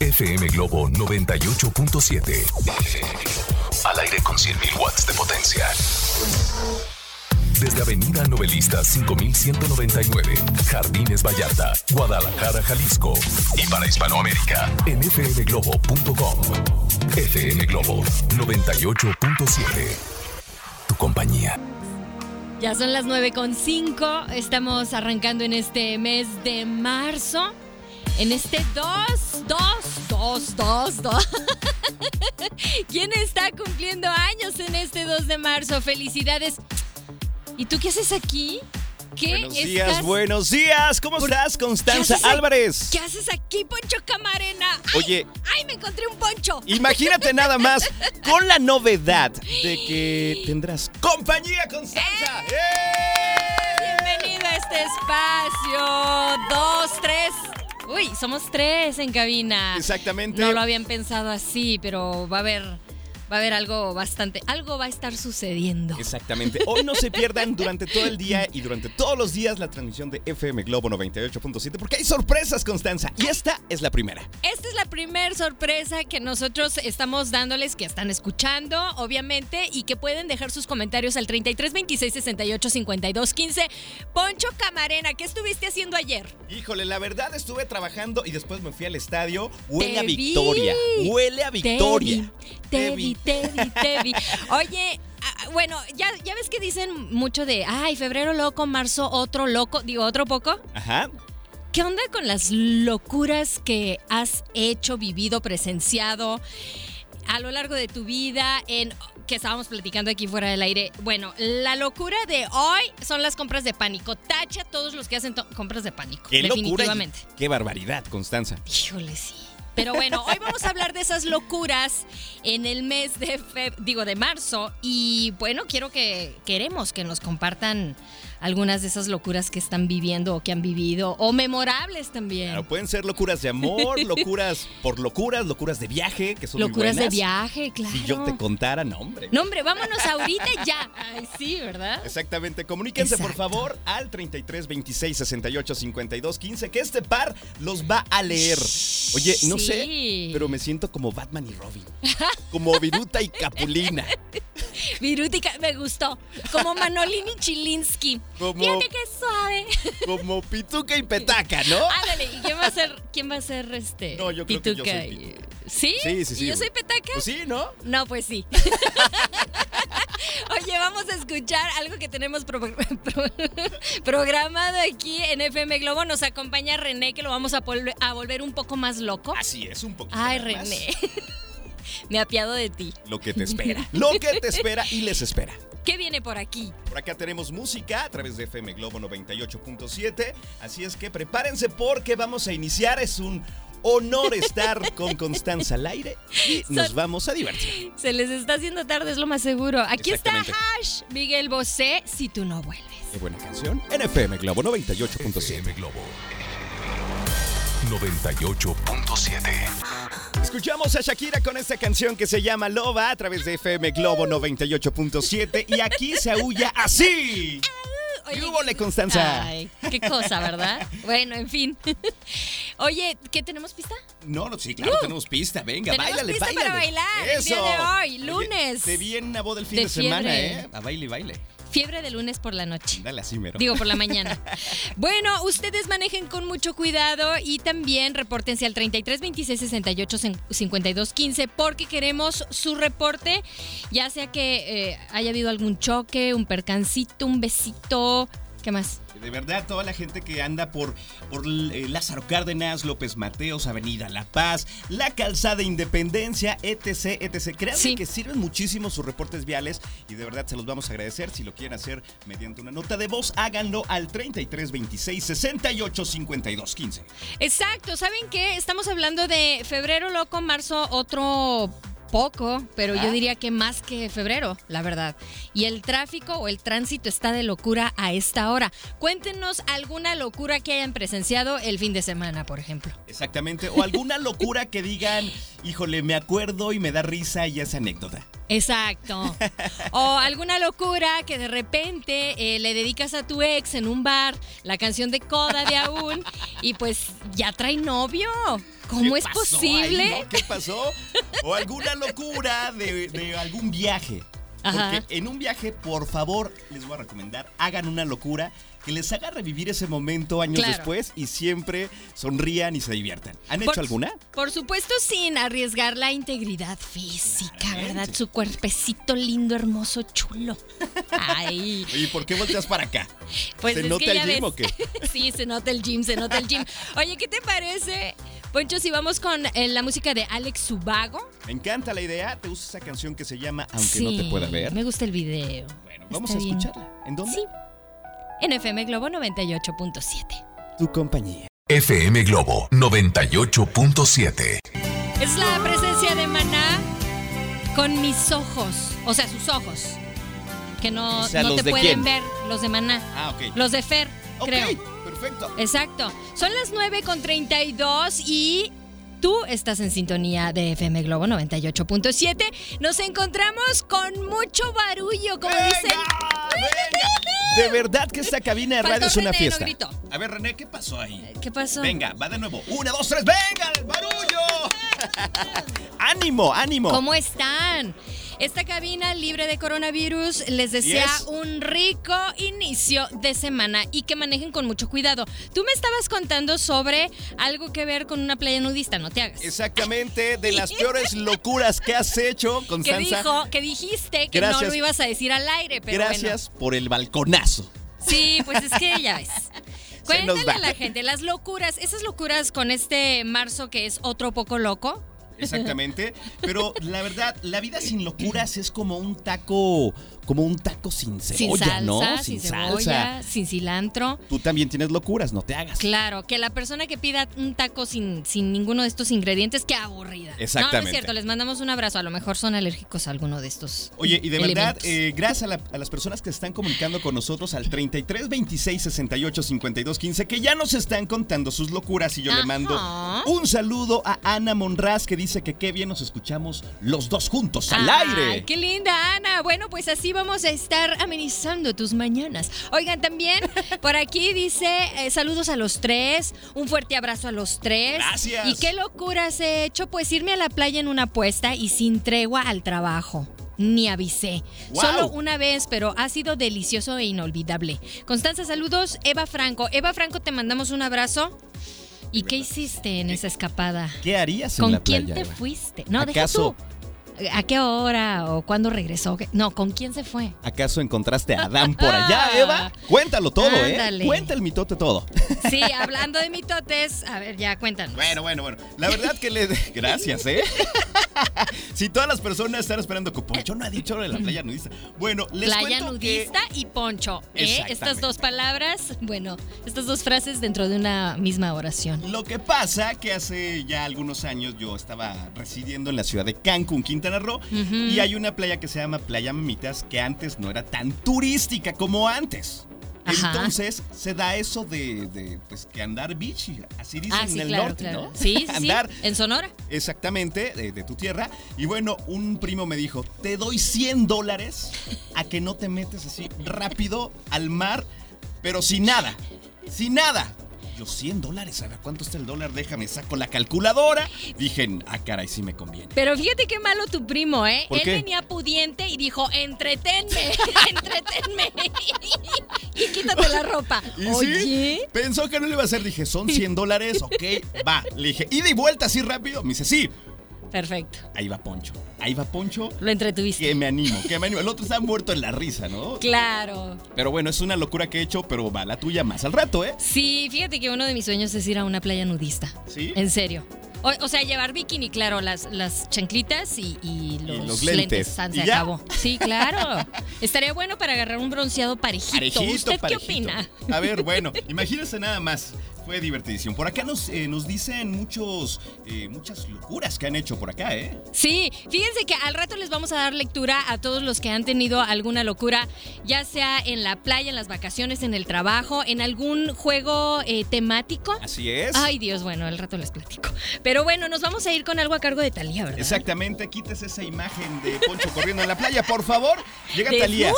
FM Globo 98.7. Al aire con 100.000 watts de potencia. Desde Avenida Novelista 5199, Jardines Vallarta, Guadalajara, Jalisco. Y para Hispanoamérica, en fmglobo.com. FM Globo 98.7. Tu compañía. Ya son las 9.5. Estamos arrancando en este mes de marzo. En este 2, 2, 2, 2, 2. ¿Quién está cumpliendo años en este 2 de marzo? Felicidades. ¿Y tú qué haces aquí? ¿Qué Buenos estás- días, buenos días. ¿Cómo ¿Por- estás, Constanza ¿Qué Álvarez? ¿Qué haces aquí, Poncho Camarena? ¡Ay! Oye. ¡Ay, me encontré un poncho! Imagínate nada más con la novedad de que tendrás compañía, Constanza. ¡Eh! Bienvenido a este espacio. Dos, tres. Uy, somos tres en cabina. Exactamente. No lo habían pensado así, pero va a haber, va a haber algo bastante, algo va a estar sucediendo. Exactamente. Hoy no se pierdan durante todo el día y durante todos los días la transmisión de FM Globo 98.7 porque hay sorpresas, Constanza. Y esta es la primera. Esta es la primer sorpresa que nosotros estamos dándoles, que están escuchando, obviamente, y que pueden dejar sus comentarios al 33 26 68 52 15. Poncho Camarena, ¿qué estuviste haciendo ayer? Híjole, la verdad estuve trabajando y después me fui al estadio. Huele Te a vi. victoria. Huele a victoria. Te vi, te vi, te vi. Oye, ah, bueno, ya, ya ves que dicen mucho de, ay, febrero loco, marzo otro loco, digo, otro poco. Ajá. ¿Qué onda con las locuras que has hecho, vivido, presenciado a lo largo de tu vida en que estábamos platicando aquí fuera del aire? Bueno, la locura de hoy son las compras de pánico. Tacha a todos los que hacen compras de pánico. Qué locura. y definitivamente. Qué barbaridad, Constanza. Híjole, sí. Pero bueno, hoy vamos a hablar de esas locuras en el mes de digo de marzo. Y bueno, quiero que queremos que nos compartan algunas de esas locuras que están viviendo o que han vivido o memorables también. Claro, pueden ser locuras de amor, locuras por locuras, locuras de viaje, que son muy locuras de buenas. viaje, claro. Si yo te contara, no, hombre. No, hombre, vámonos ahorita ya. Ay, sí, ¿verdad? Exactamente, comuníquense por favor al 33 26 68 52 15 que este par los va a leer. Oye, no Sí. sé, pero me siento como Batman y Robin. Como Viruta y Capulina. Virútica, me gustó. Como Manolini Chilinsky. Como- Fíjate qué suave. Como Pituca y Petaca, ¿no? Ándale, ¿y quién va a ser, quién va a ser este? No, yo creo que yo Pituca soy Pituca. ¿Sí? Sí, sí, sí. ¿Y yo soy petaca? Pues sí, ¿no? No, pues sí. Oye, vamos a escuchar algo que tenemos pro- pro- programado aquí en FM Globo. Nos acompaña René, que lo vamos a, volver- a volver un poco más loco. Así es, un poquito. Ay, más. René. Me apiado de ti. Lo que te espera. Lo que te espera y les espera. ¿Qué viene por aquí? Por acá tenemos música a través de FM Globo 98.7. Así es que prepárense porque vamos a iniciar. Es un honor estar con Constanza al aire y nos Son- vamos a divertir. Se les está haciendo tarde, es lo más seguro. Aquí está. Hash, Miguel Bosé, si tú no vuelves. Qué buena canción. En FM Globo 98.7. FM Globo 98.7. Escuchamos a Shakira con esta canción que se llama Loba a través de FM Globo 98.7 y aquí se aúlla así. ¿Qué hubo, le, Constanza? Ay, qué cosa, ¿verdad? bueno, en fin. Oye, ¿qué tenemos pista? No, no, sí, claro, Uh. tenemos pista. Venga, Tenemos báilale, pista báilale. para bailar el día de hoy, lunes. te vi en una boda el fin De de, semana. ¿eh? A baile y baile. Fiebre de lunes por la noche. Dale así, mero. Digo, por la mañana. Bueno, ustedes manejen con mucho cuidado y también repórtense al 33 26 68 52 15 porque queremos su reporte, ya sea que eh, haya habido algún choque, un percancito, un besito. ¿Qué más? De verdad, toda la gente que anda por, por eh, Lázaro Cárdenas, López Mateos, Avenida La Paz, la Calzada Independencia, etc, etc. Créanme Sí. que sirven muchísimo sus reportes viales y de verdad se los vamos a agradecer. Si lo quieren hacer mediante una nota de voz, háganlo al 33 26 68 52 15. Exacto, ¿saben qué? Estamos hablando de febrero loco, marzo otro poco, pero Ah. yo diría que más que febrero, la verdad. Y el tráfico o el tránsito está de locura a esta hora. Cuéntenos alguna locura que hayan presenciado el fin de semana, por ejemplo. Exactamente. O alguna locura que digan, híjole, me acuerdo y me da risa y es anécdota. Exacto. O alguna locura que de repente eh, le dedicas a tu ex en un bar la canción de Coda de aún y pues ya trae novio. ¿Cómo ¿Qué es pasó posible? ahí, no? ¿Qué pasó? O alguna locura de, de algún viaje. Ajá. Porque en un viaje, por favor, les voy a recomendar, hagan una locura que les haga revivir ese momento años Claro. después y siempre sonrían y se diviertan. ¿Han hecho alguna? Por supuesto, sin arriesgar la integridad física, Claramente. ¿verdad? Su cuerpecito lindo, hermoso, chulo. Ay, ¿Y por qué volteas para acá? pues ¿Se nota el gym ves. o qué? sí, se nota el gym, se nota el gym. Oye, ¿qué te parece, Poncho, si vamos con eh, la música de Alex Subago? Me encanta la idea. Te gusta esa canción que se llama Aunque sí, no te pueda ver. Me gusta el video. Bueno, vamos Está a bien. escucharla. ¿En dónde? Sí. En FM Globo 98.7. Tu compañía. FM Globo 98.7. Es la presencia de Maná con mis ojos, o sea, sus ojos. Que no, O sea, no ¿los te de pueden quién? ver, los de Maná. Ah, ok. Los de Fer, creo. Perfecto. Exacto. Son las 9 con 32 y tú estás en sintonía de FM Globo 98.7. Nos encontramos con mucho barullo, como ¡Venga! dicen. ¡Venga! De verdad que esta cabina de radio es una René, fiesta. A ver, René, ¿qué pasó ahí? ¿Qué pasó? Venga, va de nuevo. Una, dos, tres, venga, el barullo. ánimo, ánimo. ¿Cómo están? Esta cabina libre de coronavirus les desea Yes. un rico inicio de semana y que manejen con mucho cuidado. Tú me estabas contando sobre algo que ver con una playa nudista, no te hagas. Exactamente, de las peores locuras que has hecho, Que Constanza. dijo, que dijiste que no lo ibas a decir al aire, pero Gracias por el balconazo. Sí, pues es que ya ves. Cuéntale a la gente las locuras, esas locuras con este marzo que es otro poco loco. Exactamente. Pero la verdad, la vida sin locuras es como un taco, como un taco sin Sin cebolla, salsa, ¿no? sin, cebolla, sin cilantro. Tú también tienes locuras, no te hagas. Claro, que la persona que pida un taco sin, sin ninguno de estos ingredientes, qué aburrida. No, no Exactamente. es cierto, les mandamos un abrazo. A lo mejor son alérgicos a alguno de estos. Oye, y de verdad, eh, gracias a, la- a las personas que están comunicando con nosotros al 33 26 68 52 15, que ya nos están contando sus locuras y yo le mando un saludo a Ana Monraz que dice que qué bien nos escuchamos los dos juntos al Ay, aire. ¡Qué linda, Ana! Bueno, pues así vamos a estar amenizando tus mañanas. Oigan, también por aquí dice eh, saludos a los tres, un fuerte abrazo a los tres. Gracias. ¿Y qué locuras he hecho? Pues irme a la playa en una apuesta y sin tregua al trabajo. Ni avisé. Wow. Solo una vez, pero ha sido delicioso e inolvidable. Constanza, saludos. Eva Franco. Eva Franco, te mandamos un abrazo. ¿Y qué hiciste en esa escapada? ¿Qué harías en ¿Con la quién playa? te Eva? fuiste? No, deja ¿Acaso- tú. ¿A qué hora o cuándo regresó? No, ¿con quién se fue? ¿Acaso encontraste a Adán por allá, Eva? Cuéntalo todo, Ándale. ¿eh? Cuenta el mitote todo. Sí, hablando de mitotes, a ver, ya cuéntanos. Bueno, bueno, bueno. La verdad que le... Gracias, ¿eh? si todas las personas están esperando que Poncho no ha dicho lo de la playa nudista. Bueno, les Playa cuento que- nudista y poncho. ¿eh? Estas dos palabras, bueno, estas dos frases dentro de una misma oración. Lo que pasa que hace ya algunos años yo estaba residiendo en la ciudad de Cancún, Quintana Roo, y hay una playa que se llama Playa Mamitas que antes no era tan turística como antes. Ajá. Entonces se da eso de, de, pues que andar beach, así dicen Ah, sí, en el claro, norte, claro. ¿no? Sí, sí, sí, andar en Sonora. exactamente de, de tu tierra. Y bueno, un primo me dijo, te doy 100 dólares a que no te metes así rápido al mar, pero sin nada, sin nada. Yo 100 dólares, a ver cuánto está el dólar, déjame, saco la calculadora. Dije, ah, caray, sí me conviene. Pero fíjate qué malo tu primo, ¿eh? ¿Por Él qué? venía pudiente y dijo, entretenme, entretenme. y quítate la ropa. Y Oye. sí, pensó que no le iba a hacer. Dije, son 100 dólares, ok, va. Le dije, ida y vuelta así rápido. Me dice, sí. Perfecto. Ahí va Poncho. Ahí va Poncho. Lo entretuviste. Que me animo, que me animo. El otro está muerto en la risa, ¿no? Claro. Pero bueno, es una locura que he hecho, pero va la tuya más al rato, ¿eh? Sí, fíjate que uno de mis sueños es ir a una playa nudista. ¿Sí? En serio. O, o sea, llevar bikini, claro, las, las chanclitas y, y los, los lentes. San, ¿Y se acabó. Sí, claro. Estaría bueno para agarrar un bronceado parejito. Parejito, ¿Usted parejito. qué opina? A ver, bueno, imagínense nada más. Fue divertidísimo. Por acá nos, eh, nos dicen muchos, eh, muchas locuras que han hecho por acá, ¿eh? Sí, fíjense que al rato les vamos a dar lectura a todos los que han tenido alguna locura, ya sea en la playa, en las vacaciones, en el trabajo, en algún juego eh, temático. Así es. Ay, Dios, bueno, al rato les platico. Pero bueno, nos vamos a ir con algo a cargo de Talía, ¿verdad? Exactamente, quites esa imagen de Poncho corriendo en la playa, por favor. Llega. Talía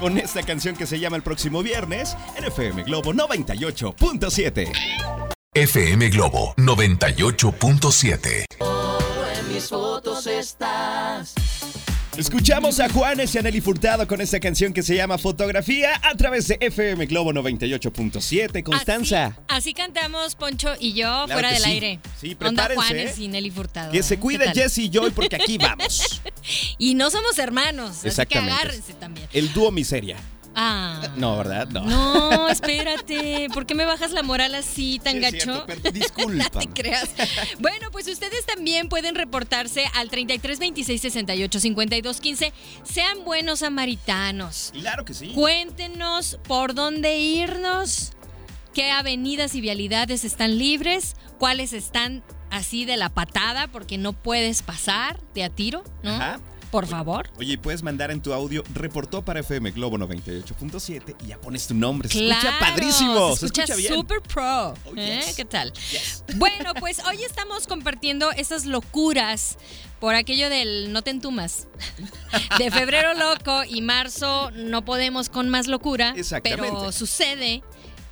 con esta canción que se llama El próximo viernes en FM Globo 98.7. FM Globo 98.7. Escuchamos a Juanes y a Nelly Furtado con esta canción que se llama Fotografía a través de FM Globo 98.7. Constanza. Así, así cantamos Poncho y yo Claro fuera del sí. aire. Sí, Onda prepárense, Juanes ¿eh? y Nelly Furtado. Que se cuide. Jesse y Joy porque aquí vamos. Y no somos hermanos, así que Exactamente. agárrense también. El dúo miseria. Ah. No, ¿verdad? No. No, espérate. ¿Por qué me bajas la moral así tan Sí gacho? discúlpame. No te creas. Bueno, pues ustedes también pueden reportarse al 33 26 68 52 15. Sean buenos samaritanos. Claro que sí. Cuéntenos por dónde irnos, qué avenidas y vialidades están libres, cuáles están así de la patada porque no puedes pasar de a tiro, ¿no? Ajá. Por favor. Oye, puedes mandar en tu audio reportó para FM Globo 98.7 y ya pones tu nombre. Se escucha Claro, padrísimo. Se escucha bien. super pro. Oh, ¿eh? ¿Qué tal? Yes. Bueno, pues hoy estamos compartiendo esas locuras por aquello del no te entumas. De febrero loco y marzo no podemos con más locura. Exactamente. Pero sucede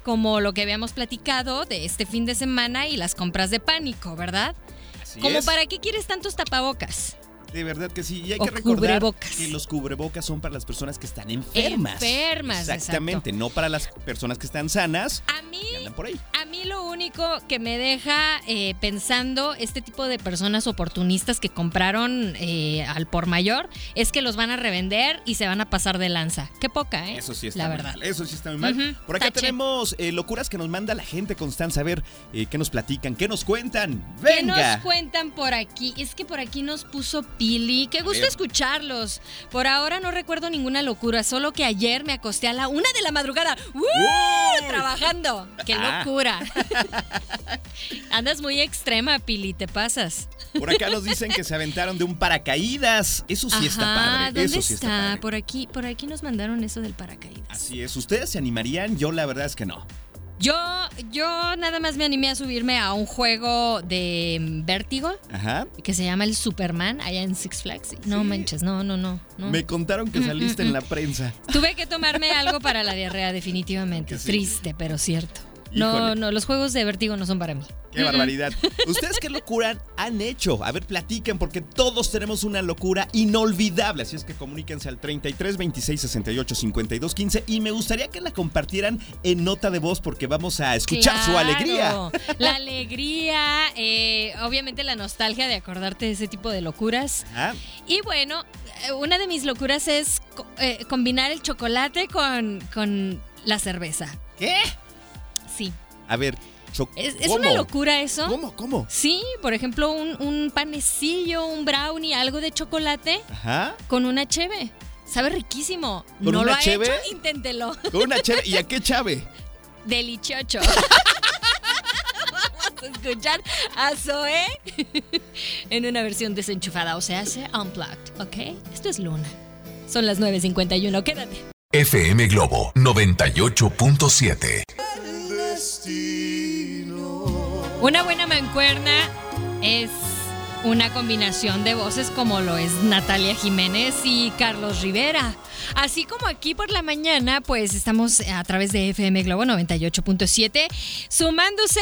como lo que habíamos platicado de este fin de semana y las compras de pánico, ¿verdad? Así como es. para qué quieres tantos tapabocas. De verdad que sí. Y hay O que recordar cubrebocas. que los cubrebocas son para las personas que están enfermas. Enfermas, Exactamente, no para las personas que están sanas A mí y andan por ahí. A mí lo único que me deja eh, pensando este tipo de personas oportunistas que compraron eh, al por mayor es que los van a revender y se van a pasar de lanza. Qué poca, ¿eh? Eso sí está La muy verdad. mal. Eso sí está muy mal. Por acá tache. tenemos eh, locuras que nos manda la gente, Constanza. A ver, ¿qué nos platican? ¿Qué nos cuentan? ¿Qué nos ¡Venga! cuentan por aquí? Es que por aquí nos puso Pili. Qué gusto escucharlos. Por ahora no recuerdo ninguna locura, solo que ayer me acosté a la una de la madrugada. ¡Uh! Trabajando. ¡Qué Ah. locura! Andas muy extrema, Pili, te pasas. Por acá nos dicen que se aventaron de un paracaídas. Eso sí está Ajá, padre. ¿Dónde Eso sí está, está? padre. Por aquí, por aquí nos mandaron eso del paracaídas. Así es. ¿Ustedes se animarían? Yo la verdad es que no. Yo, yo nada más me animé a subirme a un juego de mm, vértigo Ajá. que se llama el Superman allá en Six Flags. No Sí. manches, no, no, no. no. Me contaron que Mm, saliste mm, en mm. la prensa. Tuve que tomarme algo para la diarrea, definitivamente. Sí. Triste, pero cierto. No, no, los juegos de vértigo no son para mí. Qué barbaridad. ¿Ustedes qué locura han hecho? A ver, platiquen, porque todos tenemos una locura inolvidable. Así es que comuníquense al 33 26 68 52 15 y me gustaría que la compartieran en nota de voz porque vamos a escuchar su alegría. La alegría, eh, obviamente la nostalgia de acordarte de ese tipo de locuras. Y bueno, eh, una de mis locuras es eh, combinar el chocolate con, con la cerveza. ¿Qué? Sí. A ver, ¿Es, es una locura eso? ¿Cómo? ¿Cómo? Sí, por ejemplo, un, un panecillo, un brownie, algo de chocolate Ajá. con una cheve. Sabe riquísimo. ¿Con ¿No una lo ha cheve? hecho? Inténtelo. Con una cheve. ¿Y a qué chave? Deliciocho. Vamos a escuchar a Zoe en una versión desenchufada, o sea, hace unplugged, ¿ok? Esto es Luna. Son las 9.51, quédate. FM Globo 98.7. Una buena mancuerna es una combinación de voces como lo es Natalia Jiménez y Carlos Rivera. Así como aquí por la mañana, pues estamos a través de FM Globo 98.7 sumándose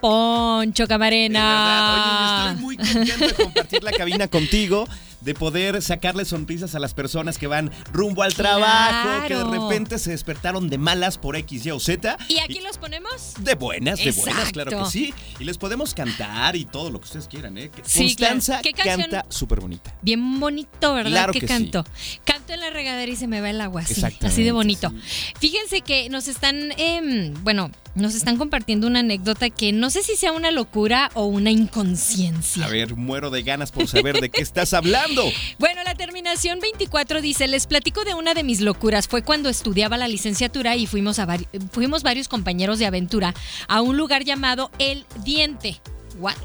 Poncho Camarena. verdad, oye, estoy muy contento de compartir la cabina contigo. De poder sacarle sonrisas a las personas que van rumbo al trabajo, que de repente se despertaron de malas por X, Y o Z. ¿Y aquí los ponemos? De buenas, de buenas, claro que sí. Y les podemos cantar y todo lo que ustedes quieran, ¿eh? Sí, claro. Constanza ¿Qué canta súper bonita. Bien bonito, ¿verdad? Claro que, que sí. canto. Canto en la regadera y se me va el agua, así, así de bonito. sí. Fíjense que nos están, em, bueno, nos están compartiendo una anécdota que no sé si sea una locura o una inconsciencia. A ver, muero de ganas por saber de qué estás hablando. Bueno, la terminación 24 dice, les platico de una de mis locuras. Fue cuando estudiaba la licenciatura y fuimos, a vari- fuimos varios compañeros de aventura a un lugar llamado El Diente. ¿What?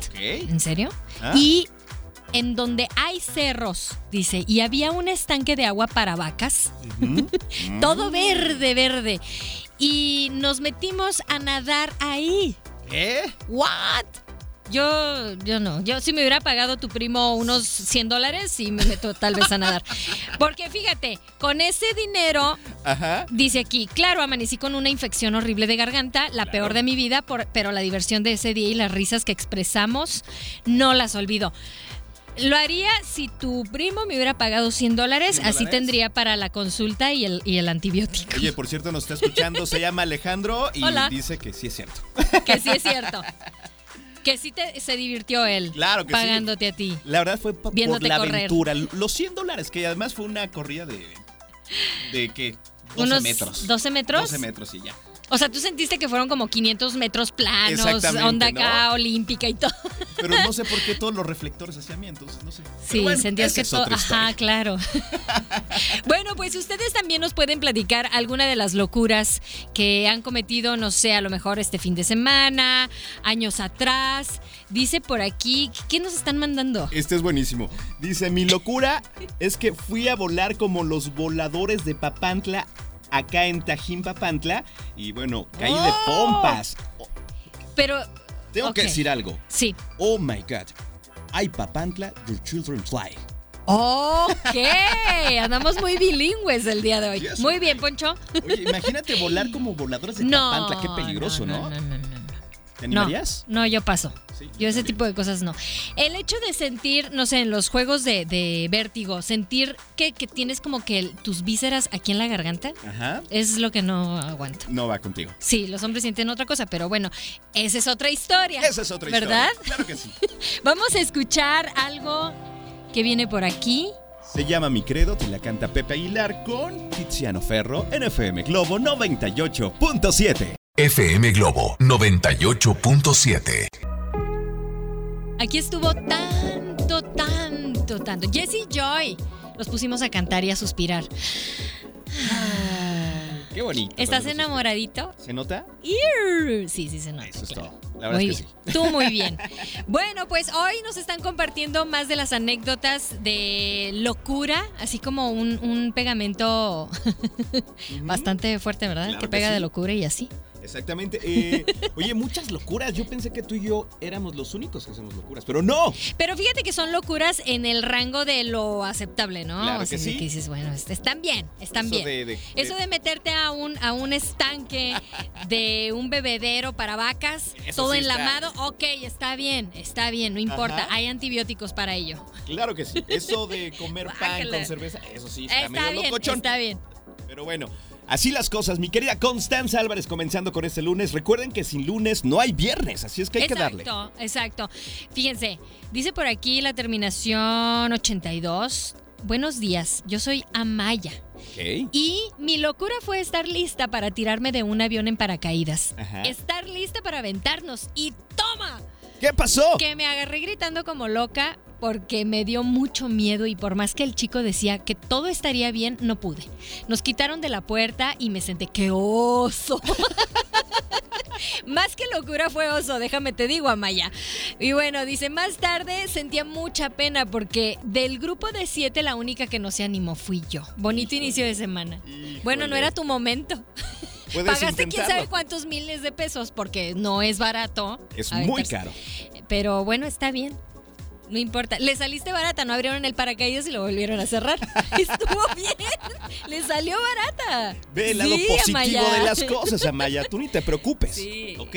¿En serio? Ah. Y en donde hay cerros, dice, y había un estanque de agua para vacas, todo verde, verde. Y nos metimos a nadar ahí. ¿Qué? ¿What? Yo, yo no. Yo si me hubiera pagado tu primo unos 100 dólares, sí me meto tal vez a nadar. Porque fíjate, con ese dinero, Ajá. dice aquí, claro, amanecí con una infección horrible de garganta, la peor de mi vida, por- pero la diversión de ese día y las risas que expresamos, no las olvido. Lo haría si tu primo me hubiera pagado 100 dólares, 100 así tendría para la consulta y el, y el antibiótico. Oye, por cierto, nos está escuchando, se llama Alejandro y Hola. dice que sí es cierto. Que sí es cierto. Que sí te, se divirtió él Claro que sí. pagándote a ti. La verdad fue por la correr. aventura. Los 100 dólares, que además fue una corrida de. ¿De qué? 12 Unos metros. 12 metros. 12 metros y ya. O sea, tú sentiste que fueron como 500 metros planos, onda ¿no? acá olímpica y todo. Pero no sé por qué todos los reflectores hacia mí, entonces no sé. Sí, bueno, sentías que todo. otra Ajá, claro. bueno, pues ustedes también nos pueden platicar alguna de las locuras que han cometido, no sé, a lo mejor este fin de semana, años atrás. Dice por aquí, ¿qué nos están mandando? Este es buenísimo. Dice, mi locura es que fui a volar como los voladores de Papantla acá en Tajín Papantla y bueno, caí de ¡Oh! pompas. Pero. Tengo que decir algo. Sí. Oh my god. Ay Papantla, your children fly. Ok, andamos muy bilingües el día de hoy. Muy bien, Poncho. Oye, imagínate volar como voladores de No, Papantla, qué peligroso, no, no, no. ¿Te No, animarías? no, yo paso. Sí, Yo ese tipo de cosas no. El hecho de sentir, no sé, en los juegos de, de vértigo, sentir que, que tienes como que el- tus vísceras aquí en la garganta, Ajá. es lo que no aguanto. No va contigo. Sí, los hombres sienten otra cosa, pero bueno, esa es otra historia. Esa es otra ¿Verdad? historia. Claro que sí. Vamos a escuchar algo que viene por aquí. Se llama Mi Credo, te la canta Pepe Aguilar con Tiziano Ferro en FM Globo 98.7. FM Globo 98.7. Aquí estuvo tanto, tanto, tanto. Jesse Joy. Los pusimos a cantar y a suspirar. Qué bonito. ¿Estás enamoradito? ¿Se nota? Sí, sí se nota. Eso es claro. todo. La verdad Muy es que bien. sí. Tú muy bien. Bueno, pues hoy nos están compartiendo más de las anécdotas de locura, así como un, un pegamento bastante fuerte, ¿verdad? Claro que que pega de locura y así. Exactamente. Eh, oye, muchas locuras. Yo pensé que tú y yo éramos los únicos que hacemos locuras, pero no. Pero fíjate que son locuras en el rango de lo aceptable, ¿no? Claro O sea, que sí. dices, bueno, est- están bien, están Eso bien. de- de- Eso de- meterte a un, a un estanque de un bebedero para vacas, Eso todo sí está- enlamado, ok, está bien, está bien, no importa, Ajá. hay antibióticos para ello. Claro que sí. Eso de comer pan con cerveza, eso sí está, Está medio bien, locochón. está bien. Pero bueno, así las cosas. Mi querida Constanza Álvarez comenzando con este lunes. Recuerden que sin lunes no hay viernes, así es que hay que darle. Exacto, exacto. Fíjense, dice por aquí la terminación 82. Buenos días, yo soy Amaya. Ok. Y mi locura fue estar lista para tirarme de un avión en paracaídas. Ajá. Estar lista para aventarnos. Y toma, ¿Qué pasó? que me agarré gritando como loca porque me dio mucho miedo y por más que el chico decía que todo estaría bien, no pude. Nos quitaron de la puerta y me senté, ¡qué oso! Más que locura fue oso, déjame te digo, Amaya. Y bueno, dice, más tarde sentía mucha pena porque del grupo de siete la única que no se animó fui yo. Bonito inicio de semana. Bueno, no era tu momento. Pagaste quién sabe cuántos miles de pesos porque no es barato. Es muy caro. Pero bueno, está bien. No importa. Le saliste barata, no abrieron el paracaídas y lo volvieron a cerrar. Estuvo bien. Le salió barata. Ve el lado Sí, positivo Amaya. de las cosas, Amaya. Tú ni te preocupes. Sí. ¿Ok?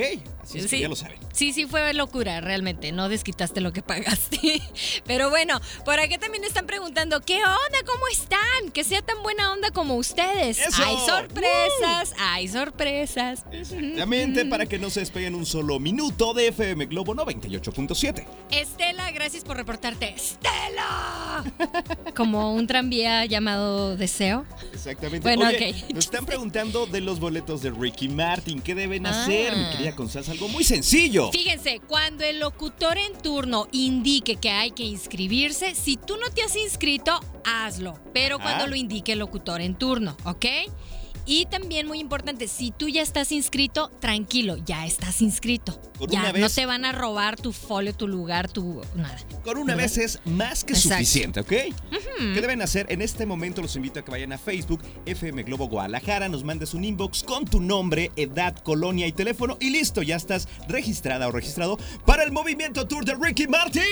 Así es que Sí. ya lo saben. Sí, sí, fue locura, realmente. No desquitaste lo que pagaste. Pero bueno, por acá también están preguntando: ¿qué onda? ¿Cómo están? Que sea tan buena onda como ustedes. ¡Eso! Hay sorpresas, hay sorpresas. Exactamente, para que no se despeguen un solo minuto de FM Globo 98.7. Estela, gracias por reportarte. ¡Estela! Como un tranvía llamado Deseo. Exactamente. Bueno, Oye, ok. Nos están preguntando de los boletos de Ricky Martin. ¿Qué deben Ah. hacer, mi querida Constanza? Algo muy sencillo. Fíjense, cuando el locutor en turno indique que hay que inscribirse, si tú no te has inscrito, hazlo. Pero Ajá. cuando lo indique el locutor en turno, ¿ok? Y también muy importante, si tú ya estás inscrito, tranquilo, ya estás inscrito. Con ya una no vez- te van a robar tu folio, tu lugar, tu nada. Con una ¿Verdad? vez es más que Exacto. suficiente, ¿ok? ¿Qué deben hacer? En este momento los invito a que vayan a Facebook, FM Globo Guadalajara, nos mandes un inbox con tu nombre, edad, colonia y teléfono y listo, ya estás registrada o registrado para el movimiento tour de Ricky Martin.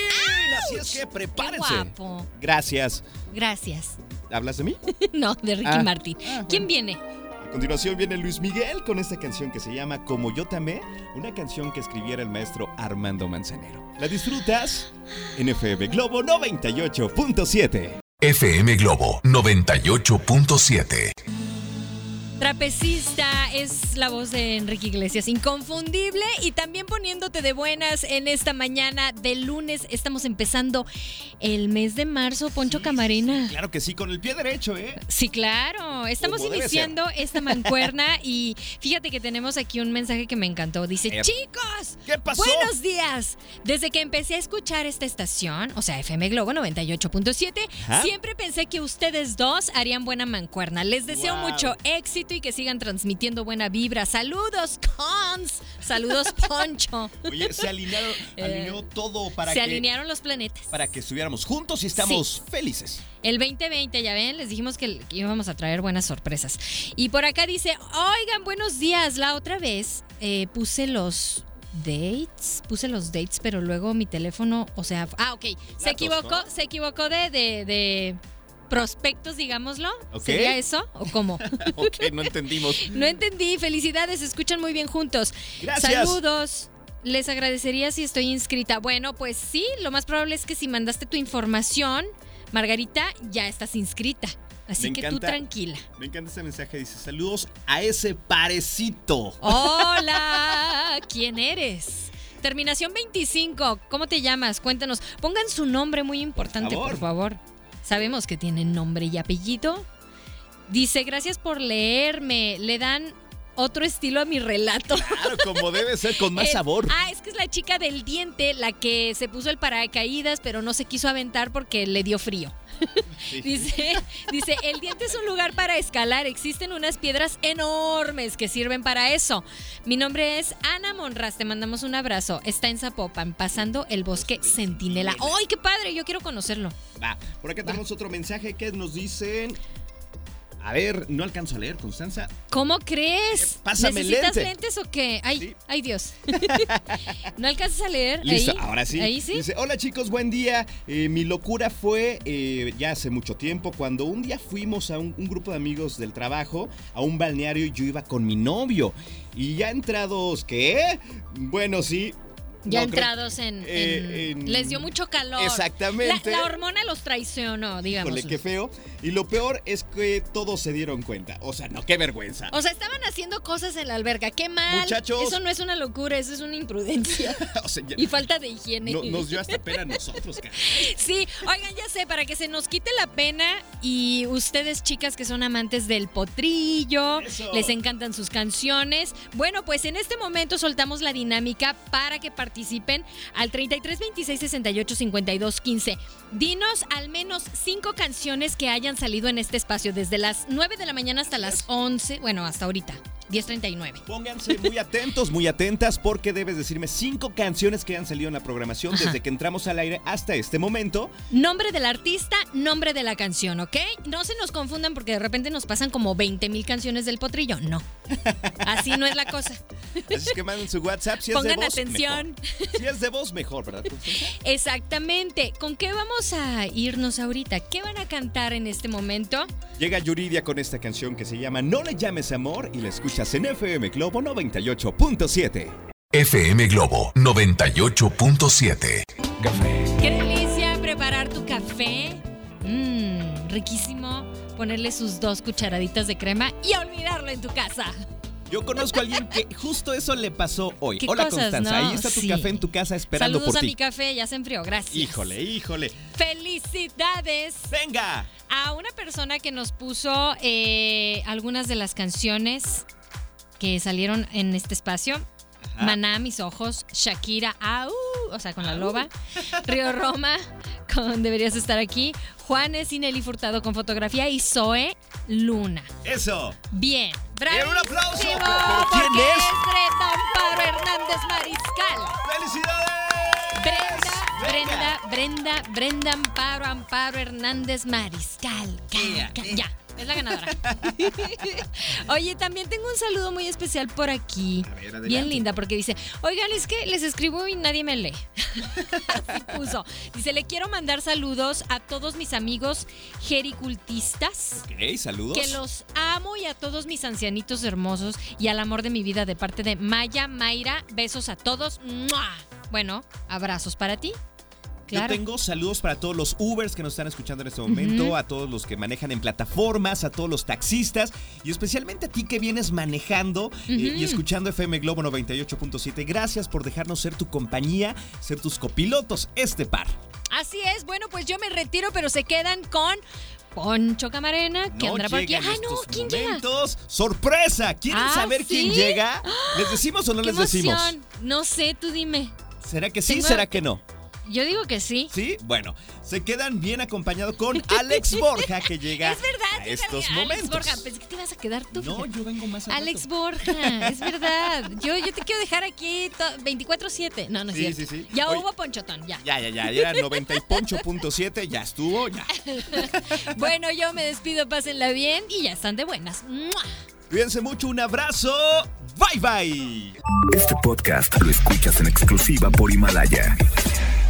Así es que prepárense. Qué guapo. Gracias. Gracias. ¿Hablas de mí? No, de Ricky Ah. Martin. Ah, ¿Quién viene? A continuación viene Luis Miguel con esta canción que se llama Como yo te amé, una canción que escribiera el maestro Armando Manzanero. ¿La disfrutas? En FM Globo 98.7. FM Globo 98.7. Trapecista es la voz de Enrique Iglesias, inconfundible y también poniéndote de buenas en esta mañana de lunes. Estamos empezando el mes de marzo, Poncho Camarena. Claro que sí, con el pie derecho, ¿eh? Sí, claro. Estamos Como iniciando esta mancuerna y fíjate que tenemos aquí un mensaje que me encantó. Dice, chicos, ¿Qué pasó? buenos días. Desde que empecé a escuchar esta estación, o sea, FM Globo 98.7, Ajá. siempre pensé que ustedes dos harían buena mancuerna. Les deseo Wow. mucho éxito y que sigan transmitiendo buena vibra. Saludos, cons. Saludos, Poncho. Oye, se alinearon, Eh, alineó todo para Se que alinearon los planetas. para que estuviéramos juntos y estamos felices. El 2020, ya ven, les dijimos que, que íbamos a traer buenas sorpresas. Y por acá dice, oigan, buenos días. La otra vez eh, puse los dates, puse los dates, pero luego mi teléfono, o sea, ah, ok, se Datos, equivocó, ¿no? se equivocó de, de, de prospectos, digámoslo. ¿Sería eso o cómo? ok, no entendimos. no entendí, felicidades, se escuchan muy bien juntos. Gracias. Saludos. Les agradecería si estoy inscrita. Bueno, pues sí, lo más probable es que si mandaste tu información, Margarita, ya estás inscrita. Así Me que tú tranquila. Me encanta este mensaje, dice saludos a ese parecito. Hola, ¿quién eres? Terminación 25, ¿cómo te llamas? Cuéntanos. Pongan su nombre muy importante, favor. por favor. Sabemos que tienen nombre y apellido. Dice, gracias por leerme. Le dan otro estilo a mi relato. Claro, como debe ser, con más El- sabor. Ah, es que es la chica del diente, la que se puso el paracaídas, pero no se quiso aventar porque le dio frío. Sí. Dice, dice, el diente es un lugar para escalar. Existen unas piedras enormes que sirven para eso. Mi nombre es Ana Monraz. Te mandamos un abrazo. Está en Zapopan, pasando el bosque Centinela. ¡Ay, qué padre! Yo quiero conocerlo. Va, por acá tenemos otro mensaje que nos dicen. A ver, no alcanzo a leer, Constanza. ¿Cómo crees? Eh, pásame ¿Necesitas lente. lentes o qué? Ay, Sí. ay Dios. ¿No alcanzas a leer? Listo, Ahí, ahora sí. Ahí sí. Dice, hola chicos, buen día. Eh, mi locura fue eh, ya hace mucho tiempo, cuando un día fuimos a un, un grupo de amigos del trabajo, a un balneario y yo iba con mi novio. Y ya entrados, ¿qué? Bueno, sí. Ya no, creo- entrados en, eh, en- en- Les dio mucho calor. Exactamente. La, la hormona los traicionó, digamos. Híjole, qué feo. Y lo peor es que todos se dieron cuenta. O sea, no, qué vergüenza. O sea, estaban haciendo cosas en la alberca. ¡Qué mal! Muchachos. Eso no es una locura, eso es una imprudencia. O sea, ya- y falta de higiene. no- nos dio hasta pena a nosotros, cara. Sí, oigan, ya sé, para que se nos quite la pena y ustedes chicas que son amantes del potrillo, Eso. les encantan sus canciones. Bueno, pues en este momento soltamos la dinámica para que participen al 33 26 68 52 15. Dinos al menos cinco canciones que hayan salido en este espacio desde las 9 de la mañana hasta las 11, bueno, hasta ahorita, 10.39. Pónganse muy atentos, muy atentas, porque debes decirme cinco canciones que han salido en la programación Ajá. desde que entramos al aire hasta este momento. Nombre del artista, nombre de la canción, ¿ok? No se nos confundan porque de repente nos pasan como 20 mil canciones del potrillo. No. Así no es la cosa. Así es que manden su WhatsApp. Si es de voz, atención. mejor. Si es de voz, mejor, ¿verdad? Exactamente. ¿Con qué vamos a irnos ahorita? ¿Qué van a cantar en este momento? Llega Yuridia con esta canción que se llama No le llames amor y la escuchas en FM Globo 98.7. FM Globo 98.7. Qué delicia preparar tu café. Mmm, riquísimo. Ponerle sus dos cucharaditas de crema y olvidarlo en tu casa. Yo conozco a alguien que justo eso le pasó hoy. ¿Qué Hola cosas, Constanza, no? ahí está tu Sí. café en tu casa esperando Saludos por a ti. mi café, ya se enfrió, gracias. Híjole, híjole. Felicidades Venga. a una persona que nos puso eh, algunas de las canciones que salieron en este espacio. Maná, mis ojos, Shakira, au, o sea, con la loba, Río Roma, con Deberías estar aquí, Juanes y Nelly Furtado con fotografía y Zoe Luna. Eso. Bien, bravo. Un aplauso. ¿Pero- pero quién es? Brenda Amparo Hernández Mariscal. ¡Felicidades! Brenda. Brenda, Brenda, Brenda Amparo, Amparo Hernández Mariscal. Ea. Ya, es la ganadora. Oye, también tengo un saludo muy especial por aquí. A ver. Bien linda, porque dice, oigan, es que les escribo y nadie me lee. Así puso. Dice, le quiero mandar saludos a todos mis amigos jericultistas. Ok, saludos. Que los amo y a todos mis ancianitos hermosos y al amor de mi vida de parte de Maya, Mayra. Besos a todos. ¡Mua! Bueno, abrazos para ti. Claro. Yo tengo saludos para todos los Ubers que nos están escuchando en este momento, a todos los que manejan en plataformas, a todos los taxistas y especialmente a ti que vienes manejando eh, y escuchando FM Globo 98.7. Gracias por dejarnos ser tu compañía, ser tus copilotos este par. Así es. Bueno, pues yo me retiro, pero se quedan con Poncho Camarena, que No andará por aquí. Ay, no, estos ¿quién llega? momentos. ¡Sorpresa! ¿Quieren Ah, saber quién llega? ¿Les decimos o no ¡Qué les decimos? No sé, tú dime. ¿Será que sí? Tengo- ¿Será que no? Yo digo que sí. ¿Sí? Bueno, se quedan bien acompañados con Alex Borja que llega Es verdad, a estos Alex momentos. Borja. Pensé que te ibas a quedar tú. No, yo vengo más al Alex rato. Borja, es verdad. Yo, yo te quiero dejar aquí to- 24-7. No, no es Sí, cierto. sí, sí. Ya Oye. hubo ponchotón, ya. Ya, ya, ya, ya era 90 y poncho punto siete, ya estuvo, ya. Bueno, yo me despido, pásenla bien y ya están de buenas. ¡Mua! Cuídense mucho, un abrazo. Bye bye. Este podcast lo escuchas en exclusiva por Himalaya.